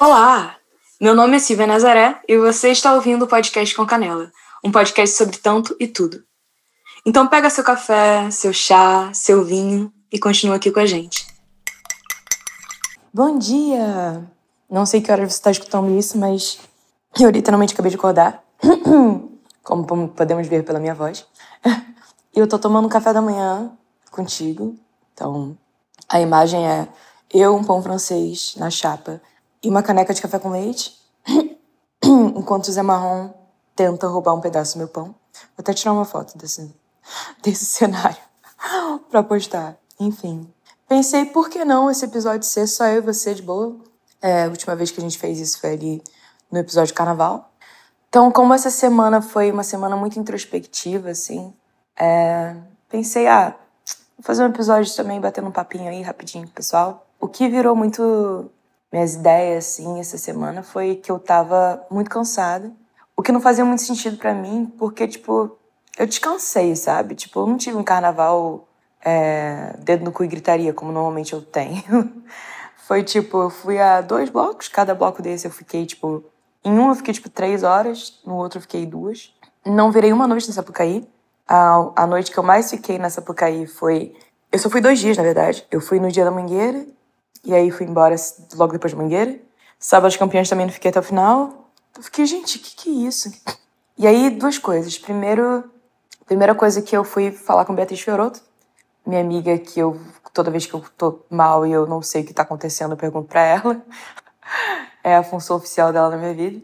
Olá! Meu nome é Silvia Nazaré e você está ouvindo o podcast com Canela, um podcast sobre tanto e tudo. Então pega seu café, seu chá, seu vinho e continua aqui com a gente. Bom dia! Não sei que hora você está escutando isso, mas eu literalmente acabei de acordar, como podemos ver pela minha voz. E eu tô tomando café da manhã contigo. Então, a imagem é eu, um pão francês na chapa e uma caneca de café com leite, enquanto o Zé Marrom tenta roubar um pedaço do meu pão. Vou até tirar uma foto desse, desse cenário pra postar. Enfim. Pensei, por que não esse episódio ser só eu e você de boa? É, a última vez que a gente fez isso foi ali no episódio de carnaval. Então, como essa semana foi uma semana muito introspectiva, assim, é, pensei, ah, vou fazer um episódio também batendo um papinho aí rapidinho, pessoal. O que virou muito minhas ideias, assim, essa semana foi que eu tava muito cansada. O que não fazia muito sentido para mim, porque, tipo, eu descansei, sabe? Tipo, eu não tive um carnaval é, dedo no cu e gritaria, como normalmente eu tenho. foi tipo, eu fui a dois blocos, cada bloco desse eu fiquei, tipo. Em um eu fiquei, tipo, três horas, no outro eu fiquei duas. Não virei uma noite nessa Sapucaí. A, a noite que eu mais fiquei nessa Sapucaí foi. Eu só fui dois dias, na verdade. Eu fui no dia da mangueira e aí fui embora logo depois da mangueira. Sábado de campeões também não fiquei até o final. Eu fiquei, gente, o que, que é isso? E aí, duas coisas. Primeiro, primeira coisa que eu fui falar com Beatriz Fioroto, minha amiga, que eu, toda vez que eu tô mal e eu não sei o que tá acontecendo, eu pergunto pra ela. é a função oficial dela na minha vida.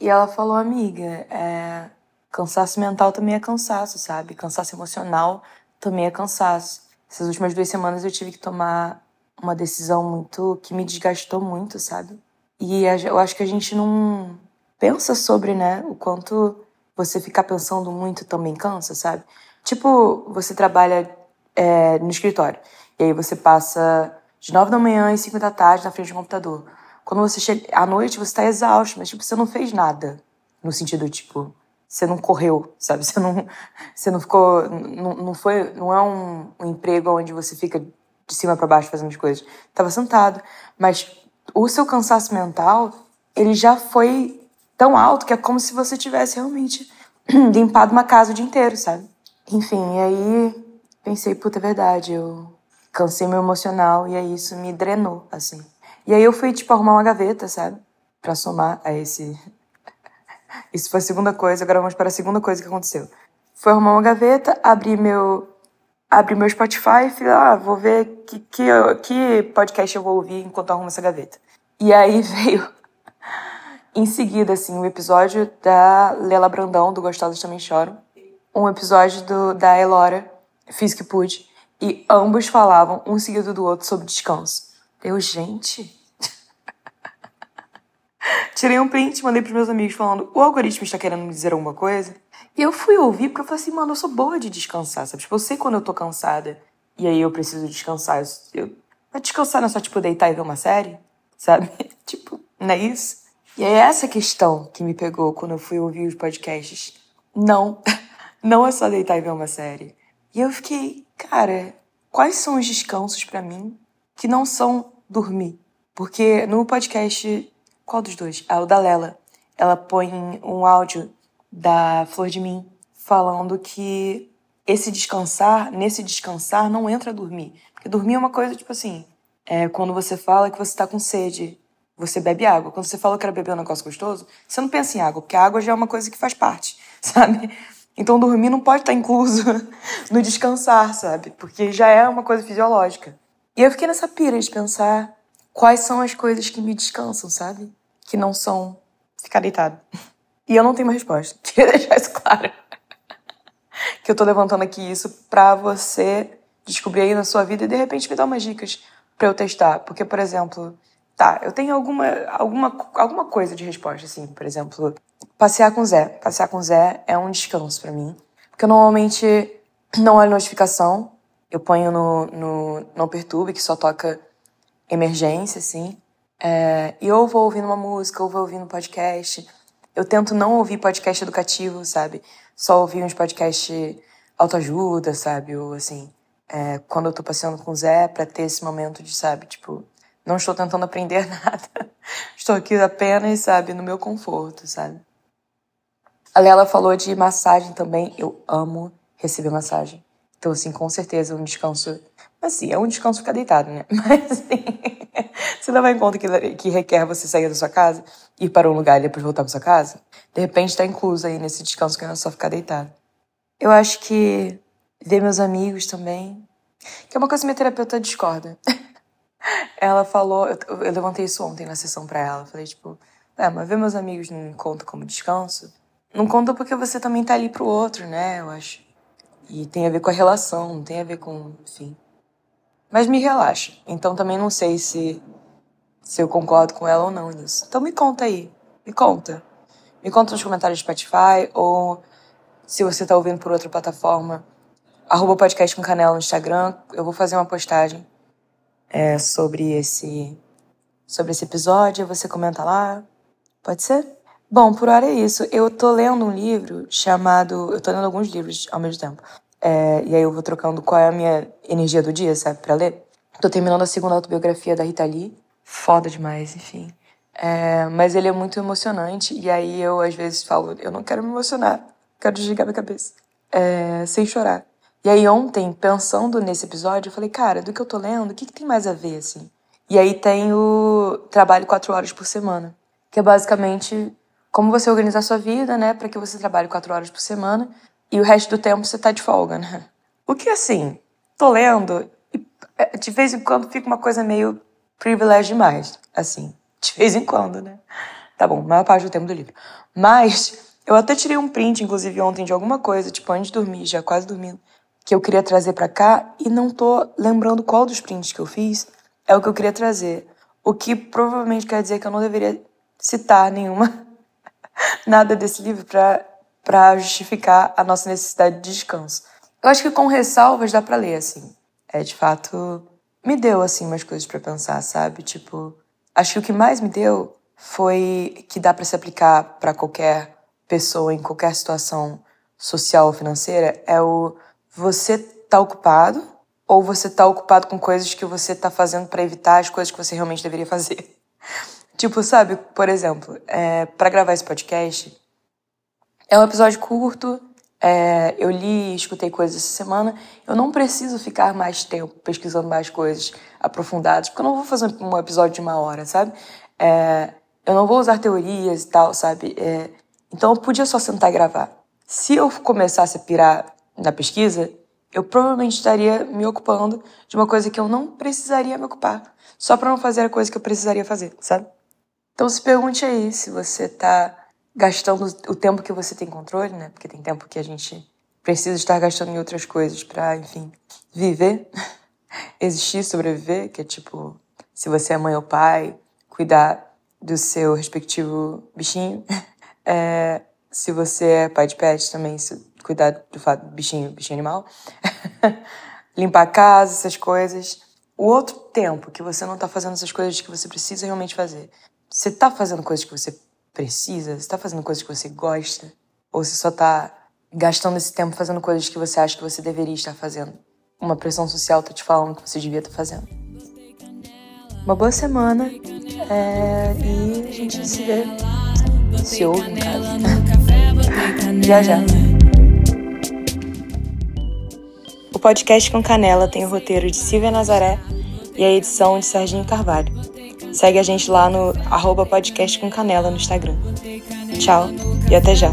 E ela falou, amiga, é, cansaço mental também é cansaço, sabe? Cansaço emocional também é cansaço. Essas últimas duas semanas eu tive que tomar uma decisão muito que me desgastou muito, sabe? E eu acho que a gente não pensa sobre, né, o quanto você ficar pensando muito também cansa, sabe? Tipo, você trabalha é, no escritório e aí você passa de nove da manhã e cinco da tarde na frente do computador. Quando você chega à noite, você tá exausto, mas tipo, você não fez nada. No sentido, tipo, você não correu, sabe? Você não, você não ficou. Não, não foi. Não é um, um emprego onde você fica de cima para baixo fazendo as coisas. Tava sentado. Mas o seu cansaço mental, ele já foi tão alto que é como se você tivesse realmente limpado uma casa o dia inteiro, sabe? Enfim, e aí pensei, puta, é verdade, eu cansei meu emocional e aí isso me drenou, assim. E aí eu fui, tipo, arrumar uma gaveta, sabe? Pra somar a esse. Isso foi a segunda coisa, agora vamos para a segunda coisa que aconteceu. Foi arrumar uma gaveta, abri meu abri meu Spotify e falei, ah, vou ver que, que, que podcast eu vou ouvir enquanto arrumo essa gaveta. E aí veio, em seguida, assim, o um episódio da Lela Brandão, do Gostosos Também Choram, um episódio do, da Elora, Fiz Que Pude, e ambos falavam, um seguido do outro, sobre descanso. Eu, gente... Tirei um print, mandei pros meus amigos falando, o algoritmo está querendo me dizer alguma coisa? E eu fui ouvir porque eu falei assim, mano, eu sou boa de descansar, sabe? Tipo, eu sei quando eu tô cansada e aí eu preciso descansar. Eu, mas descansar não é só, tipo, deitar e ver uma série, sabe? tipo, não é isso? E é essa questão que me pegou quando eu fui ouvir os podcasts. Não, não é só deitar e ver uma série. E eu fiquei, cara, quais são os descansos para mim que não são dormir? Porque no podcast, qual dos dois? Ah, o da Lela. Ela põe um áudio da Flor de Mim, falando que esse descansar, nesse descansar, não entra dormir. Porque dormir é uma coisa, tipo assim, é quando você fala que você tá com sede, você bebe água. Quando você fala que era beber um negócio gostoso, você não pensa em água, porque a água já é uma coisa que faz parte, sabe? Então dormir não pode estar incluso no descansar, sabe? Porque já é uma coisa fisiológica. E eu fiquei nessa pira de pensar quais são as coisas que me descansam, sabe? Que não são ficar deitado. E eu não tenho uma resposta. Queria deixar isso claro. que eu tô levantando aqui isso pra você descobrir aí na sua vida e de repente me dar umas dicas para eu testar. Porque, por exemplo, tá, eu tenho alguma, alguma, alguma coisa de resposta, assim. Por exemplo, passear com o Zé. Passear com o Zé é um descanso para mim. Porque eu normalmente não olho notificação. Eu ponho no, no Não Perturbe, que só toca emergência, assim. É, e ou vou ouvindo uma música, ou vou ouvindo um podcast eu tento não ouvir podcast educativo, sabe? Só ouvir uns podcasts autoajuda, sabe? Ou assim, é, quando eu tô passeando com o Zé, pra ter esse momento de, sabe, tipo, não estou tentando aprender nada. Estou aqui apenas, sabe, no meu conforto, sabe? A Lela falou de massagem também. Eu amo receber massagem. Então, assim, com certeza um descanso. Assim, é um descanso ficar deitado, né? Mas, assim, você levar em conta que, que requer você sair da sua casa, ir para um lugar e depois voltar para sua casa, de repente está incluso aí nesse descanso que não é só ficar deitado. Eu acho que ver meus amigos também, que é uma coisa que minha terapeuta discorda. ela falou, eu, eu, levantei isso ontem na sessão pra ela, falei tipo, é, mas ver meus amigos não conta como descanso? Não conta porque você também tá ali pro outro, né, eu acho. E tem a ver com a relação, não tem a ver com, enfim. Mas me relaxa. Então também não sei se se eu concordo com ela ou não nisso. Então me conta aí, me conta. Me conta nos comentários do Spotify ou se você tá ouvindo por outra plataforma, arroba podcast com canela no Instagram. Eu vou fazer uma postagem é, sobre esse sobre esse episódio. Você comenta lá. Pode ser? Bom, por hora é isso. Eu tô lendo um livro chamado. Eu tô lendo alguns livros ao mesmo tempo. É, e aí eu vou trocando qual é a minha energia do dia, sabe, pra ler. Tô terminando a segunda autobiografia da Rita Lee. Foda demais, enfim. É, mas ele é muito emocionante. E aí eu, às vezes, falo: eu não quero me emocionar. Quero desligar minha cabeça. É, sem chorar. E aí ontem, pensando nesse episódio, eu falei, cara, do que eu tô lendo, o que, que tem mais a ver, assim? E aí tem o trabalho quatro horas por semana, que é basicamente como você organizar sua vida, né, para que você trabalhe quatro horas por semana e o resto do tempo você tá de folga, né? O que, assim, tô lendo e é, de vez em quando fica uma coisa meio privilégio demais, assim, de vez em quando, né? Tá bom, maior parte do tempo do livro. Mas eu até tirei um print, inclusive, ontem de alguma coisa, tipo, antes de dormir, já quase dormindo, que eu queria trazer para cá e não tô lembrando qual dos prints que eu fiz é o que eu queria trazer. O que provavelmente quer dizer que eu não deveria citar nenhuma nada desse livro para para justificar a nossa necessidade de descanso. Eu acho que com ressalvas dá para ler assim. É de fato me deu assim umas coisas para pensar, sabe? Tipo, acho que o que mais me deu foi que dá para se aplicar para qualquer pessoa em qualquer situação social ou financeira é o você tá ocupado ou você tá ocupado com coisas que você tá fazendo para evitar as coisas que você realmente deveria fazer. tipo, sabe, por exemplo, é, para gravar esse podcast, é um episódio curto, é, eu li e escutei coisas essa semana, eu não preciso ficar mais tempo pesquisando mais coisas aprofundadas, porque eu não vou fazer um episódio de uma hora, sabe? É, eu não vou usar teorias e tal, sabe? É, então eu podia só sentar e gravar. Se eu começasse a pirar na pesquisa, eu provavelmente estaria me ocupando de uma coisa que eu não precisaria me ocupar, só para não fazer a coisa que eu precisaria fazer, sabe? Então se pergunte aí se você tá gastando o tempo que você tem controle, né? Porque tem tempo que a gente precisa estar gastando em outras coisas para, enfim, viver, existir, sobreviver, que é tipo, se você é mãe ou pai, cuidar do seu respectivo bichinho. É, se você é pai de pet também, cuidar do fato do bichinho, bichinho animal, limpar a casa, essas coisas. O outro tempo que você não está fazendo essas coisas que você precisa realmente fazer, você está fazendo coisas que você precisa? Você está fazendo coisas que você gosta? Ou você só está gastando esse tempo fazendo coisas que você acha que você deveria estar fazendo? Uma pressão social está te falando que você devia estar fazendo. Uma boa semana é... e a gente se vê, se ouve, no caso. já já. O podcast com Canela tem o roteiro de Silvia Nazaré e a edição de Serginho Carvalho. Segue a gente lá no arroba podcast com Canela no Instagram. Tchau e até já.